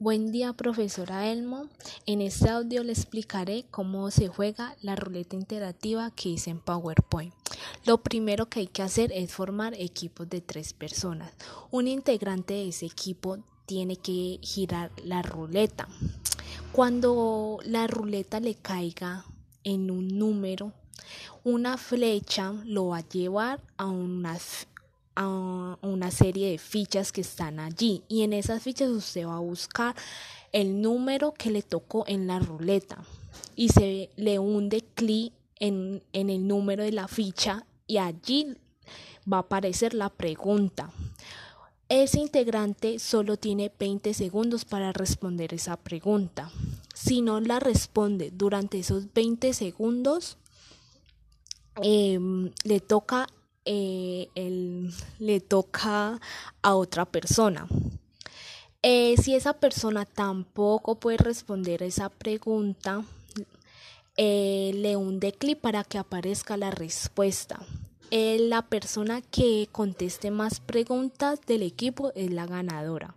Buen día, profesora Elmo. En este audio le explicaré cómo se juega la ruleta interactiva que hice en PowerPoint. Lo primero que hay que hacer es formar equipos de tres personas. Un integrante de ese equipo tiene que girar la ruleta. Cuando la ruleta le caiga en un número, una flecha lo va a llevar a unas a una serie de fichas que están allí y en esas fichas usted va a buscar el número que le tocó en la ruleta y se le hunde clic en, en el número de la ficha y allí va a aparecer la pregunta. Ese integrante solo tiene 20 segundos para responder esa pregunta. Si no la responde durante esos 20 segundos, eh, le toca eh, le toca a otra persona. Eh, si esa persona tampoco puede responder esa pregunta, eh, le hunde clic para que aparezca la respuesta. la persona que conteste más preguntas del equipo es la ganadora.